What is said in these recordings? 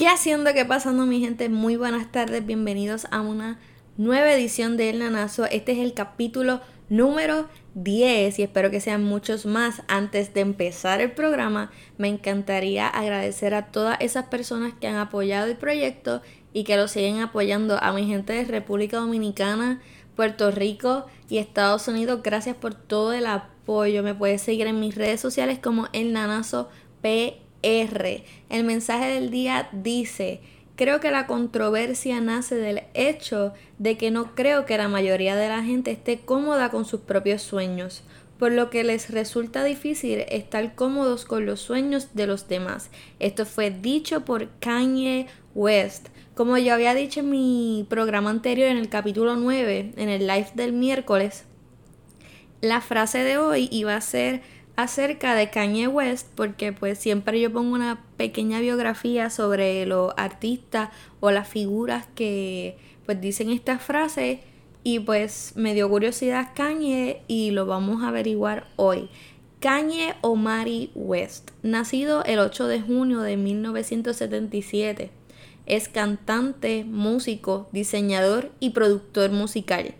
¿Qué haciendo? ¿Qué pasando mi gente? Muy buenas tardes, bienvenidos a una nueva edición de El Nanazo. Este es el capítulo número 10 y espero que sean muchos más. Antes de empezar el programa, me encantaría agradecer a todas esas personas que han apoyado el proyecto y que lo siguen apoyando. A mi gente de República Dominicana, Puerto Rico y Estados Unidos, gracias por todo el apoyo. Me puedes seguir en mis redes sociales como El Nanazo PR. El mensaje del día dice. Creo que la controversia nace del hecho de que no creo que la mayoría de la gente esté cómoda con sus propios sueños, por lo que les resulta difícil estar cómodos con los sueños de los demás. Esto fue dicho por Kanye West. Como yo había dicho en mi programa anterior, en el capítulo 9, en el live del miércoles, la frase de hoy iba a ser acerca de Kanye West porque pues siempre yo pongo una pequeña biografía sobre los artistas o las figuras que pues dicen esta frase y pues me dio curiosidad Kanye y lo vamos a averiguar hoy. Kanye Omari West, nacido el 8 de junio de 1977, es cantante, músico, diseñador y productor musical.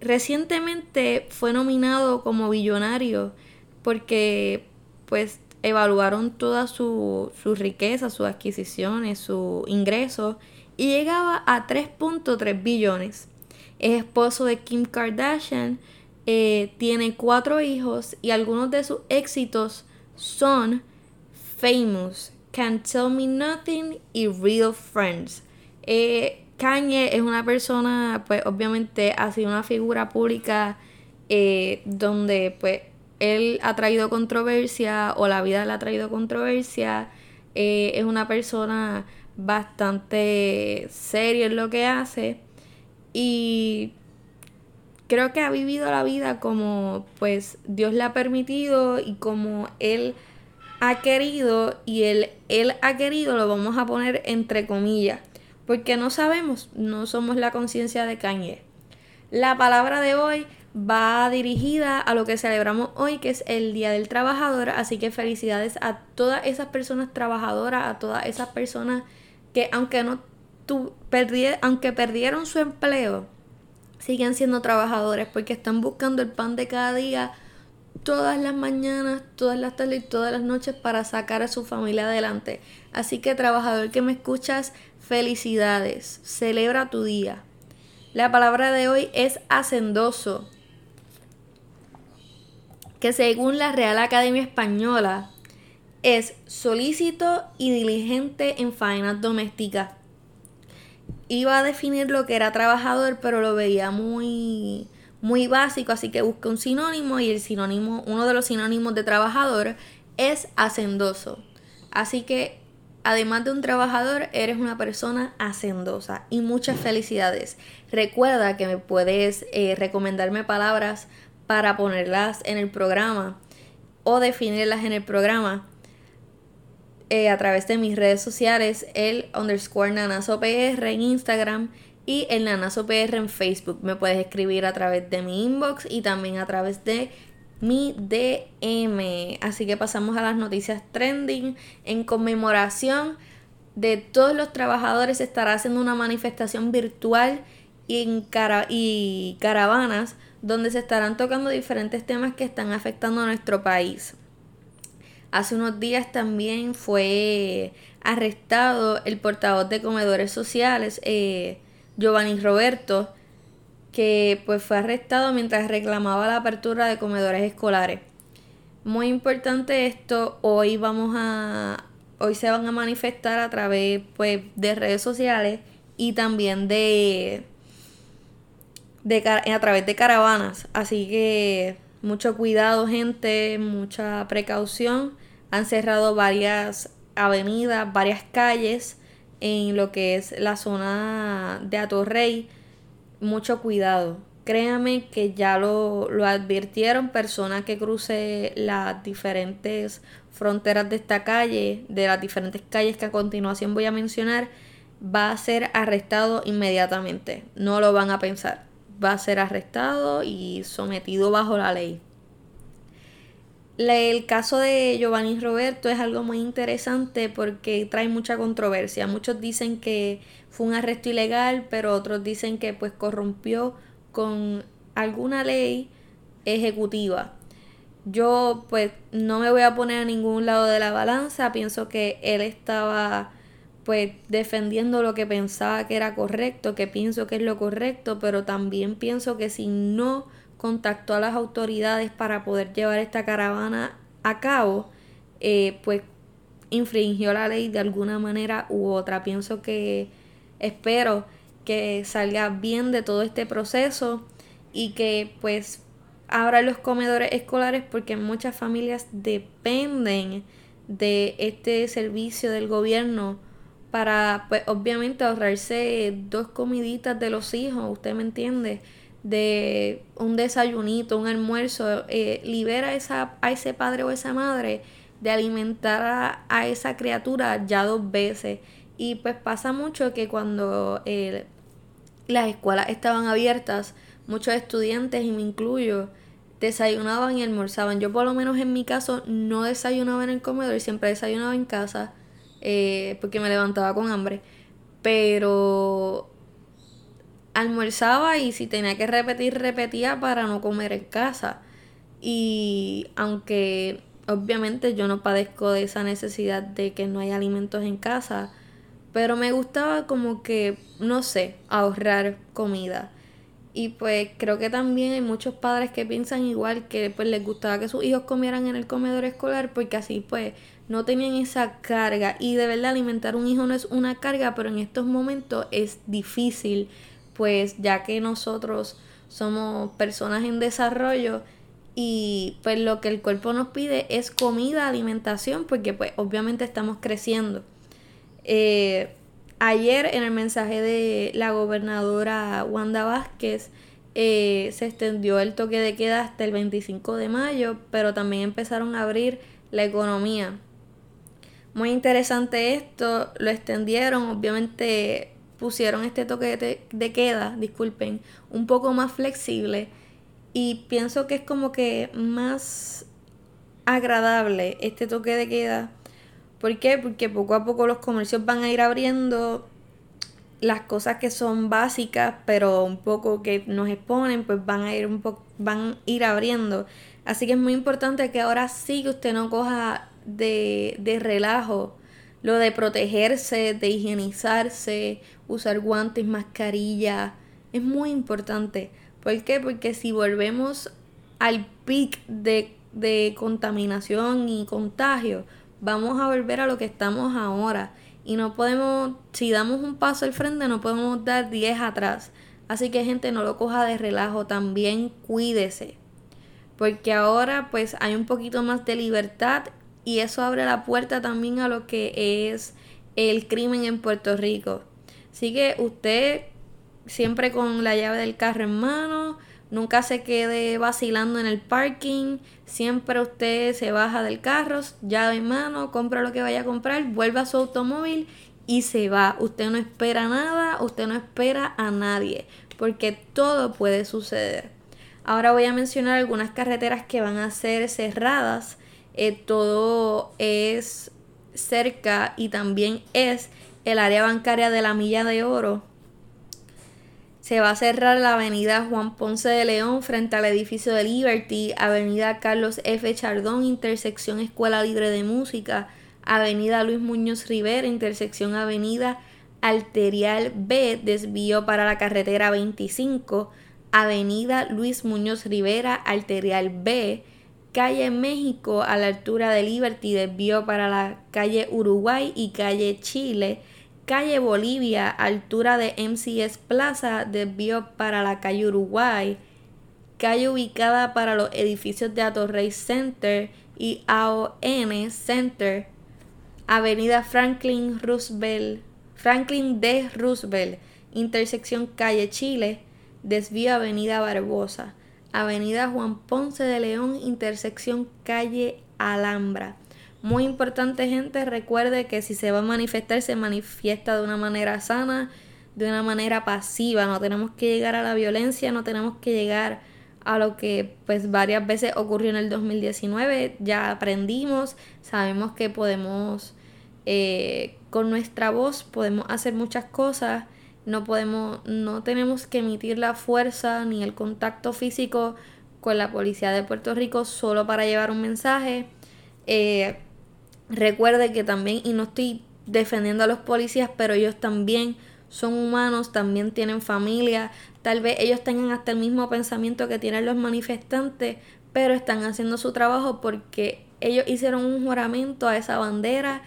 Recientemente fue nominado como billonario porque pues evaluaron toda su, su riqueza, sus adquisiciones, su ingreso y llegaba a 3.3 billones. Es esposo de Kim Kardashian, eh, tiene cuatro hijos y algunos de sus éxitos son Famous, Can't Tell Me Nothing y Real Friends. Eh, Kanye es una persona, pues obviamente ha sido una figura pública eh, donde pues él ha traído controversia o la vida le ha traído controversia. Eh, es una persona bastante seria en lo que hace y creo que ha vivido la vida como pues Dios le ha permitido y como él ha querido y él, él ha querido lo vamos a poner entre comillas porque no sabemos, no somos la conciencia de Kanye. La palabra de hoy va dirigida a lo que celebramos hoy, que es el Día del Trabajador. Así que felicidades a todas esas personas trabajadoras, a todas esas personas que aunque no tu, aunque perdieron su empleo, siguen siendo trabajadores porque están buscando el pan de cada día todas las mañanas, todas las tardes y todas las noches para sacar a su familia adelante. Así que trabajador que me escuchas, felicidades, celebra tu día. La palabra de hoy es hacendoso que según la Real Academia Española es solícito y diligente en faenas domésticas. Iba a definir lo que era trabajador, pero lo veía muy muy básico, así que busqué un sinónimo y el sinónimo, uno de los sinónimos de trabajador es hacendoso. Así que además de un trabajador, eres una persona hacendosa y muchas felicidades. Recuerda que me puedes eh, recomendarme palabras para ponerlas en el programa o definirlas en el programa eh, a través de mis redes sociales, el underscore nanasopr en Instagram y el nanasopr en Facebook. Me puedes escribir a través de mi inbox y también a través de mi DM. Así que pasamos a las noticias trending. En conmemoración de todos los trabajadores estará haciendo una manifestación virtual y, en y caravanas donde se estarán tocando diferentes temas que están afectando a nuestro país. Hace unos días también fue arrestado el portavoz de comedores sociales, eh, Giovanni Roberto, que pues fue arrestado mientras reclamaba la apertura de comedores escolares. Muy importante esto, hoy vamos a hoy se van a manifestar a través pues de redes sociales y también de a través de caravanas. Así que mucho cuidado, gente, mucha precaución. Han cerrado varias avenidas, varias calles en lo que es la zona de Atorrey. Mucho cuidado. Créame que ya lo, lo advirtieron personas que cruce las diferentes fronteras de esta calle, de las diferentes calles que a continuación voy a mencionar, va a ser arrestado inmediatamente. No lo van a pensar va a ser arrestado y sometido bajo la ley. el caso de Giovanni Roberto es algo muy interesante porque trae mucha controversia. Muchos dicen que fue un arresto ilegal, pero otros dicen que pues corrompió con alguna ley ejecutiva. Yo pues no me voy a poner a ningún lado de la balanza, pienso que él estaba pues defendiendo lo que pensaba que era correcto, que pienso que es lo correcto, pero también pienso que si no contactó a las autoridades para poder llevar esta caravana a cabo, eh, pues infringió la ley de alguna manera u otra. Pienso que espero que salga bien de todo este proceso y que pues abra los comedores escolares porque muchas familias dependen de este servicio del gobierno para pues obviamente ahorrarse dos comiditas de los hijos, usted me entiende de un desayunito, un almuerzo, eh, libera esa, a ese padre o esa madre de alimentar a, esa criatura ya dos veces. Y pues pasa mucho que cuando eh, las escuelas estaban abiertas, muchos estudiantes, y me incluyo, desayunaban y almorzaban. Yo por lo menos en mi caso no desayunaba en el comedor, siempre desayunaba en casa eh, porque me levantaba con hambre. Pero almorzaba y si tenía que repetir, repetía para no comer en casa. Y aunque obviamente yo no padezco de esa necesidad de que no haya alimentos en casa, pero me gustaba como que, no sé, ahorrar comida. Y pues creo que también hay muchos padres que piensan igual que pues les gustaba que sus hijos comieran en el comedor escolar porque así pues no tenían esa carga. Y de verdad alimentar un hijo no es una carga, pero en estos momentos es difícil pues ya que nosotros somos personas en desarrollo y pues lo que el cuerpo nos pide es comida, alimentación, porque pues obviamente estamos creciendo. Eh, ayer en el mensaje de la gobernadora Wanda Vázquez eh, se extendió el toque de queda hasta el 25 de mayo, pero también empezaron a abrir la economía. Muy interesante esto, lo extendieron, obviamente pusieron este toque de, queda, disculpen, un poco más flexible y pienso que es como que más agradable este toque de queda. ¿Por qué? Porque poco a poco los comercios van a ir abriendo las cosas que son básicas, pero un poco que nos exponen, pues van a ir un poco, van a ir abriendo. Así que es muy importante que ahora sí que usted no coja de, relajo lo de protegerse, de higienizarse, usar guantes, mascarilla, es muy importante. ¿Por qué? Porque si volvemos al pic de, de contaminación y contagio, vamos a volver a lo que estamos ahora. Y no podemos, si damos un paso al frente, no podemos dar 10 atrás. Así que gente, no lo coja de relajo, también cuídese. Porque ahora pues hay un poquito más de libertad y eso abre la puerta también a lo que es el crimen en Puerto Rico. Así que usted siempre con la llave del carro en mano, nunca se quede vacilando en el parking, siempre usted se baja del carro, llave en mano, compra lo que vaya a comprar, vuelve a su automóvil y se va. Usted no espera nada, usted no espera a nadie, porque todo puede suceder. Ahora voy a mencionar algunas carreteras que van a ser cerradas eh, todo es cerca y también es el área bancaria de la Milla de Oro. Se va a cerrar la avenida Juan Ponce de León frente al edificio de Liberty, avenida Carlos F. Chardón, intersección Escuela Libre de Música, avenida Luis Muñoz Rivera, intersección avenida Arterial B, desvío para la carretera 25, avenida Luis Muñoz Rivera, Arterial B, calle México a la altura de Liberty desvío para la calle Uruguay y calle Chile, calle Bolivia altura de MCS Plaza desvío para la calle Uruguay, calle ubicada para los edificios de Atorrey Center y AON Center, avenida Franklin Roosevelt, Franklin D. Roosevelt, intersección calle Chile, desvío avenida Barbosa. Avenida Juan Ponce de León, intersección calle Alhambra. Muy importante gente, recuerde que si se va a manifestar, se manifiesta de una manera sana, de una manera pasiva. No tenemos que llegar a la violencia, no tenemos que llegar a lo que pues varias veces ocurrió en el 2019. Ya aprendimos, sabemos que podemos, eh, con nuestra voz podemos hacer muchas cosas. No podemos, no tenemos que emitir la fuerza ni el contacto físico con la policía de Puerto Rico solo para llevar un mensaje. Eh, recuerde que también, y no estoy defendiendo a los policías, pero ellos también son humanos, también tienen familia, tal vez ellos tengan hasta el mismo pensamiento que tienen los manifestantes, pero están haciendo su trabajo porque ellos hicieron un juramento a esa bandera,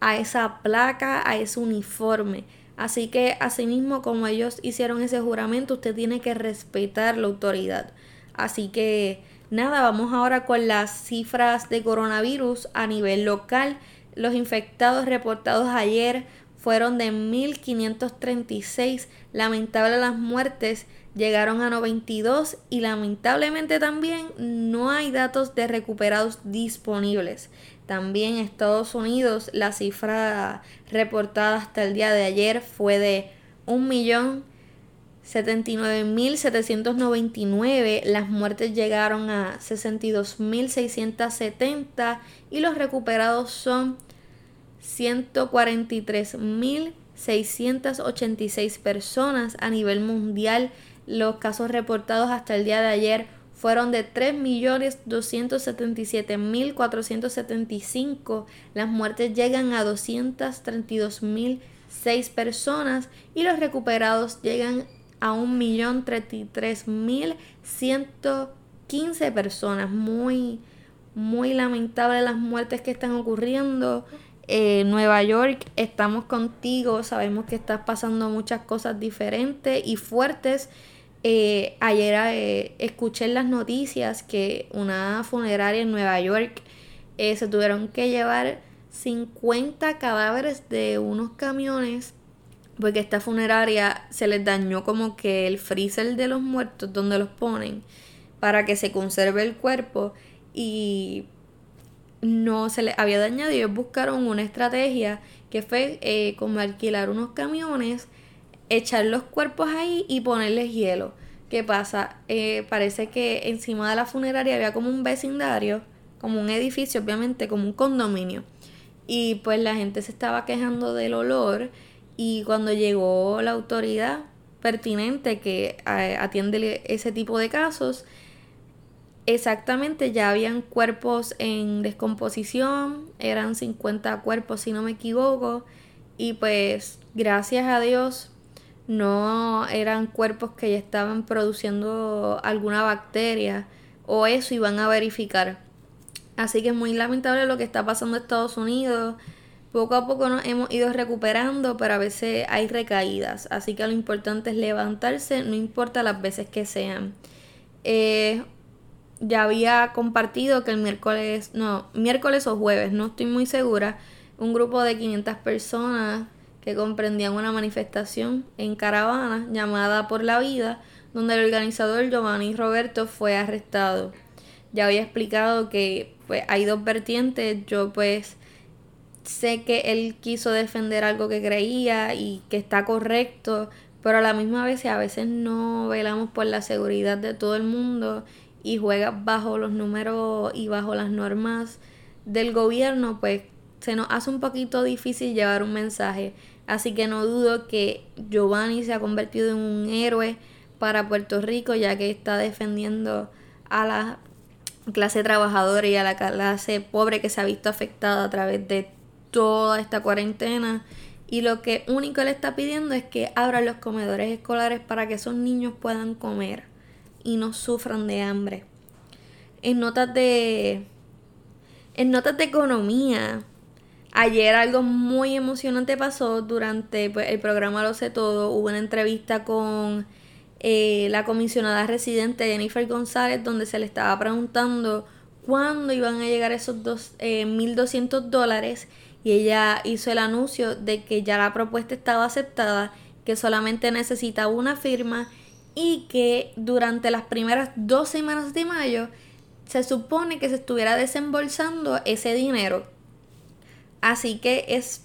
a esa placa, a ese uniforme. Así que asimismo como ellos hicieron ese juramento, usted tiene que respetar la autoridad. Así que nada, vamos ahora con las cifras de coronavirus a nivel local. Los infectados reportados ayer fueron de 1536. Lamentable las muertes llegaron a 92 y lamentablemente también no hay datos de recuperados disponibles. También en Estados Unidos la cifra reportada hasta el día de ayer fue de 1.079.799. Las muertes llegaron a 62.670 y los recuperados son 143.686 personas a nivel mundial. Los casos reportados hasta el día de ayer fueron de 3.277.475. Las muertes llegan a 232.006 personas y los recuperados llegan a 1.033.115 personas. Muy, muy lamentable las muertes que están ocurriendo. Eh, Nueva York, estamos contigo, sabemos que estás pasando muchas cosas diferentes y fuertes. Eh, ayer eh, escuché en las noticias que una funeraria en Nueva York se tuvieron que llevar 50 cadáveres de unos camiones porque esta funeraria se les dañó como que el freezer de los muertos donde los ponen para que se conserve el cuerpo y no se les había dañado ellos buscaron una estrategia que fue eh, como alquilar unos camiones, echar los cuerpos ahí y ponerles hielo. ¿Qué pasa? Eh, parece que encima de la funeraria había como un vecindario, como un edificio, obviamente, como un condominio. Y pues la gente se estaba quejando del olor y cuando llegó la autoridad pertinente que eh, atiende ese tipo de casos, exactamente ya habían cuerpos en descomposición, eran 50 cuerpos si no me equivoco, y pues gracias a Dios no eran cuerpos que ya estaban produciendo alguna bacteria o eso iban a verificar. Así que es muy lamentable lo que está pasando en Estados Unidos. Poco a poco nos hemos ido recuperando, pero a veces hay recaídas. Así que lo importante es levantarse, no importa las veces que sean. Eh, ya había compartido que el miércoles, no, miércoles o jueves, no estoy muy segura, un grupo de 500 personas que comprendían una manifestación en caravana llamada Por la Vida, donde el organizador Giovanni Roberto fue arrestado. Ya había explicado que pues, hay dos vertientes, yo pues sé que él quiso defender algo que creía y que está correcto, pero a la misma vez a veces no velamos por la seguridad de todo el mundo y juega bajo los números y bajo las normas del gobierno, pues se nos hace un poquito difícil llevar un mensaje. Así que no dudo que Giovanni se ha convertido en un héroe para Puerto Rico, ya que está defendiendo a la clase trabajadora y a la clase pobre que se ha visto afectada a través de toda esta cuarentena. Y lo que único le está pidiendo es que abran los comedores escolares para que esos niños puedan comer y no sufran de hambre. En notas de en notas de economía, ayer algo muy emocionante pasó durante pues, el programa Lo sé todo. Hubo una entrevista con eh, la comisionada residente Jennifer González donde se le estaba preguntando cuándo iban a llegar esos dos, eh, 1.200 dólares y ella hizo el anuncio de que ya la propuesta estaba aceptada, que solamente necesitaba una firma y que durante las primeras dos semanas de mayo se supone que se estuviera desembolsando ese dinero. Así que es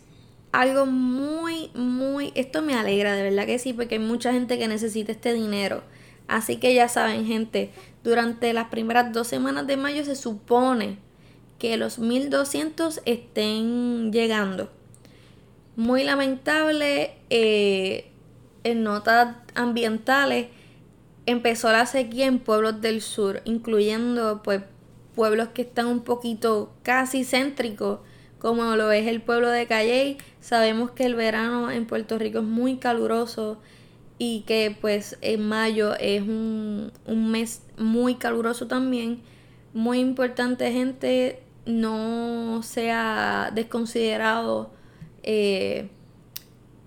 algo muy, muy... Esto me alegra, de verdad que sí, porque hay mucha gente que necesita este dinero. Así que ya saben, gente, durante las primeras dos semanas de mayo se supone que los 1200 estén llegando. Muy lamentable, eh, en notas ambientales, empezó la sequía en pueblos del sur, incluyendo pues pueblos que están un poquito casi céntricos, como lo es el pueblo de Calley. Sabemos que el verano en Puerto Rico es muy caluroso y que pues en mayo es un, un mes muy caluroso también. Muy importante, gente, no sea desconsiderado eh,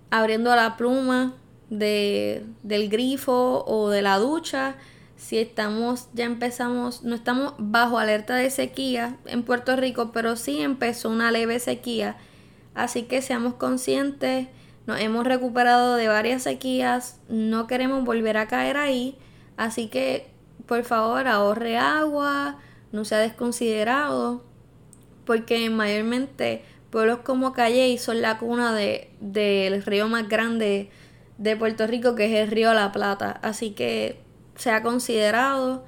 abriendo la pluma de, del grifo o de la ducha. Si estamos, ya empezamos, no estamos bajo alerta de sequía en Puerto Rico, pero sí empezó una leve sequía. Así que seamos conscientes, nos hemos recuperado de varias sequías, no queremos volver a caer ahí. Así que, por favor, ahorre agua, no sea desconsiderado, porque mayormente pueblos como Calle son la cuna de, del río más grande de Puerto Rico, que es el río La Plata. Así que se ha considerado.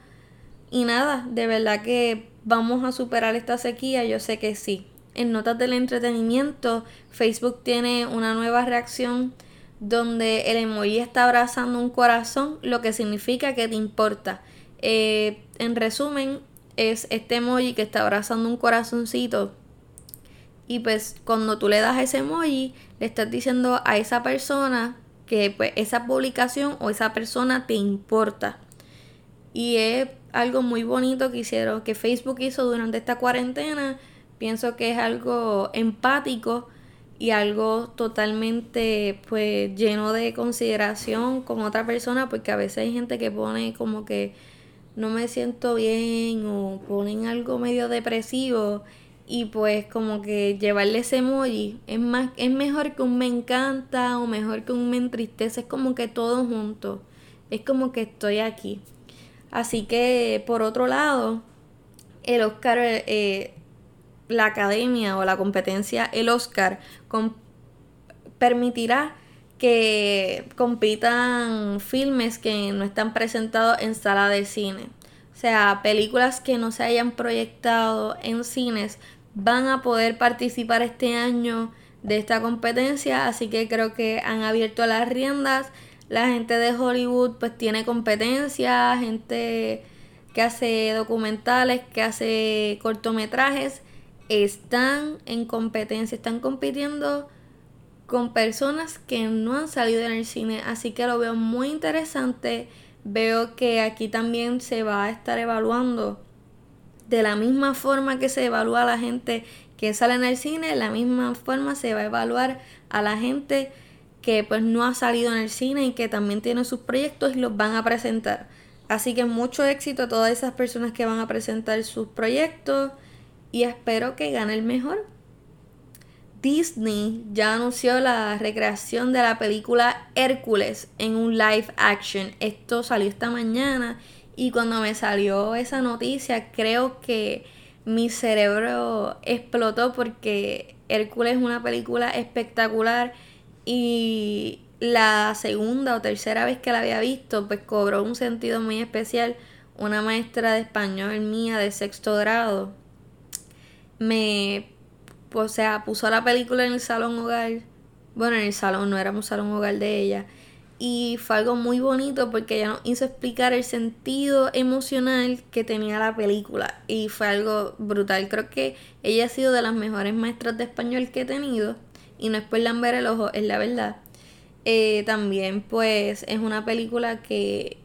Y nada, de verdad que vamos a superar esta sequía, yo sé que sí. En notas del entretenimiento, Facebook tiene una nueva reacción donde el emoji está abrazando un corazón, lo que significa que te importa. Eh, en resumen, es este emoji que está abrazando un corazoncito. Y pues cuando tú le das ese emoji, le estás diciendo a esa persona que pues, esa publicación o esa persona te importa. Y es algo muy bonito que hicieron, que Facebook hizo durante esta cuarentena. Pienso que es algo empático y algo totalmente pues lleno de consideración con otra persona porque a veces hay gente que pone como que no me siento bien o ponen algo medio depresivo y pues como que llevarle ese emoji es más es mejor que un me encanta o mejor que un me entristece es como que todo junto es como que estoy aquí. Así que por otro lado el Oscar eh, la academia o la competencia el Oscar permitirá que compitan filmes que no están presentados en sala de cine o sea, películas que no se hayan proyectado en cines van a poder participar este año de esta competencia, así que creo que han abierto las riendas. La gente de Hollywood pues tiene competencia, gente que hace documentales, que hace cortometrajes, están en competencia, están compitiendo con personas que no han salido en el cine, así que lo veo muy interesante. Veo que aquí también se va a estar evaluando de la misma forma que se evalúa a la gente que sale en el cine, de la misma forma se va a evaluar a la gente que pues no ha salido en el cine y que también tiene sus proyectos y los van a presentar. Así que mucho éxito a todas esas personas que van a presentar sus proyectos y espero que gane el mejor. Disney ya anunció la recreación de la película Hércules en un live action. Esto salió esta mañana y cuando me salió esa noticia, creo que mi cerebro explotó porque Hércules es una película espectacular y la segunda o tercera vez que la había visto, pues cobró un sentido muy especial. Una maestra de español mía de sexto grado me, o sea, puso la película en el salón hogar. Bueno, en el salón, no éramos salón hogar de ella y fue algo muy bonito porque ella nos hizo explicar el sentido emocional que tenía la película y fue algo brutal. Creo que ella ha sido de las mejores maestras de español que he tenido y no es por lamber el ojo, es la verdad. Eh, también pues es una película que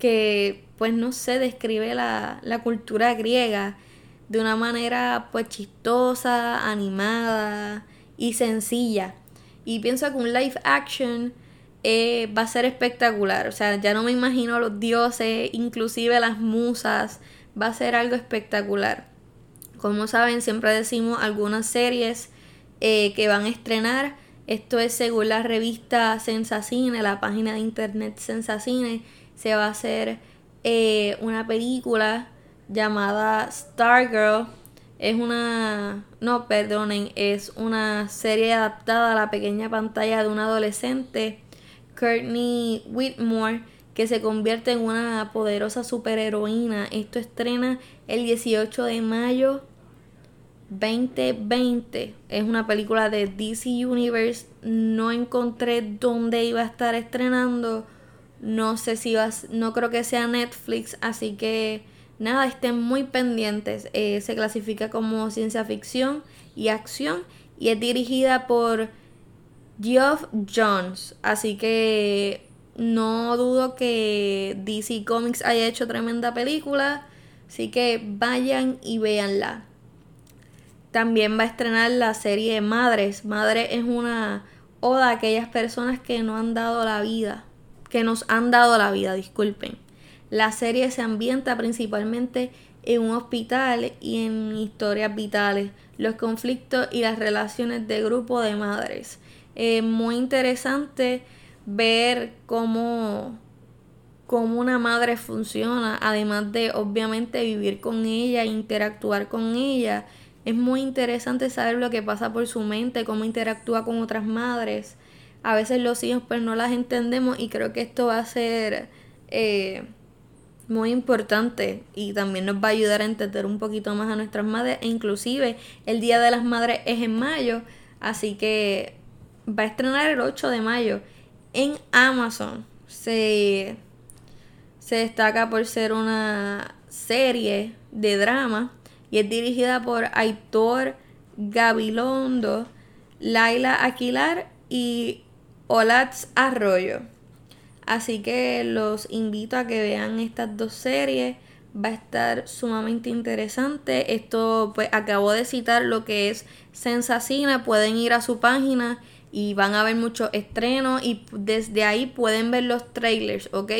que pues no sé, describe la, la cultura griega de una manera pues chistosa, animada y sencilla. Y pienso que un live action eh, va a ser espectacular. O sea, ya no me imagino los dioses, inclusive las musas. Va a ser algo espectacular. Como saben, siempre decimos algunas series eh, que van a estrenar. Esto es según la revista Sensacine, la página de internet Sensacine. Se va a hacer eh, una película llamada Stargirl. Es una... No, perdonen, es una serie adaptada a la pequeña pantalla de un adolescente Courtney Whitmore, que se convierte en una poderosa superheroína. Esto estrena el 18 de mayo 2020. Es una película de DC Universe. No encontré dónde iba a estar estrenando. No sé si va, no creo que sea Netflix, así que nada, estén muy pendientes. Eh, se clasifica como ciencia ficción y acción y es dirigida por Geoff Jones, así que no dudo que DC Comics haya hecho tremenda película, así que vayan y véanla. También va a estrenar la serie Madres. Madre es una oda a aquellas personas que no han dado la vida, que nos han dado la vida, disculpen. La serie se ambienta principalmente en un hospital y en historias vitales, los conflictos y las relaciones de grupo de madres. Es muy interesante ver cómo, cómo una madre funciona, además de obviamente vivir con ella, interactuar con ella. Es muy interesante saber lo que pasa por su mente, cómo interactúa con otras madres. A veces los hijos pues no las entendemos y creo que esto va a ser eh, muy importante y también nos va a ayudar a entender un poquito más a nuestras madres e inclusive el Día de las Madres es en mayo, así que va a estrenar el 8 de mayo en Amazon. Se, se destaca por ser una serie de drama y es dirigida por Aitor Gabilondo, Laila Aquilar y Olatz Arroyo. Así que los invito a que vean estas dos series. Va a estar sumamente interesante. Esto, pues, acabo de citar lo que es Sensacina. Pueden ir a su página y van a ver muchos estrenos y desde ahí pueden ver los trailers, ¿ok?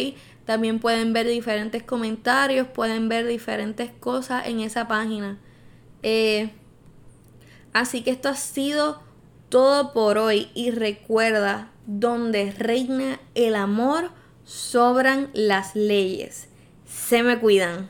También pueden ver diferentes comentarios, pueden ver diferentes cosas en esa página. Eh, así que esto ha sido todo por hoy y recuerda, donde reina el amor, sobran las leyes. Se me cuidan.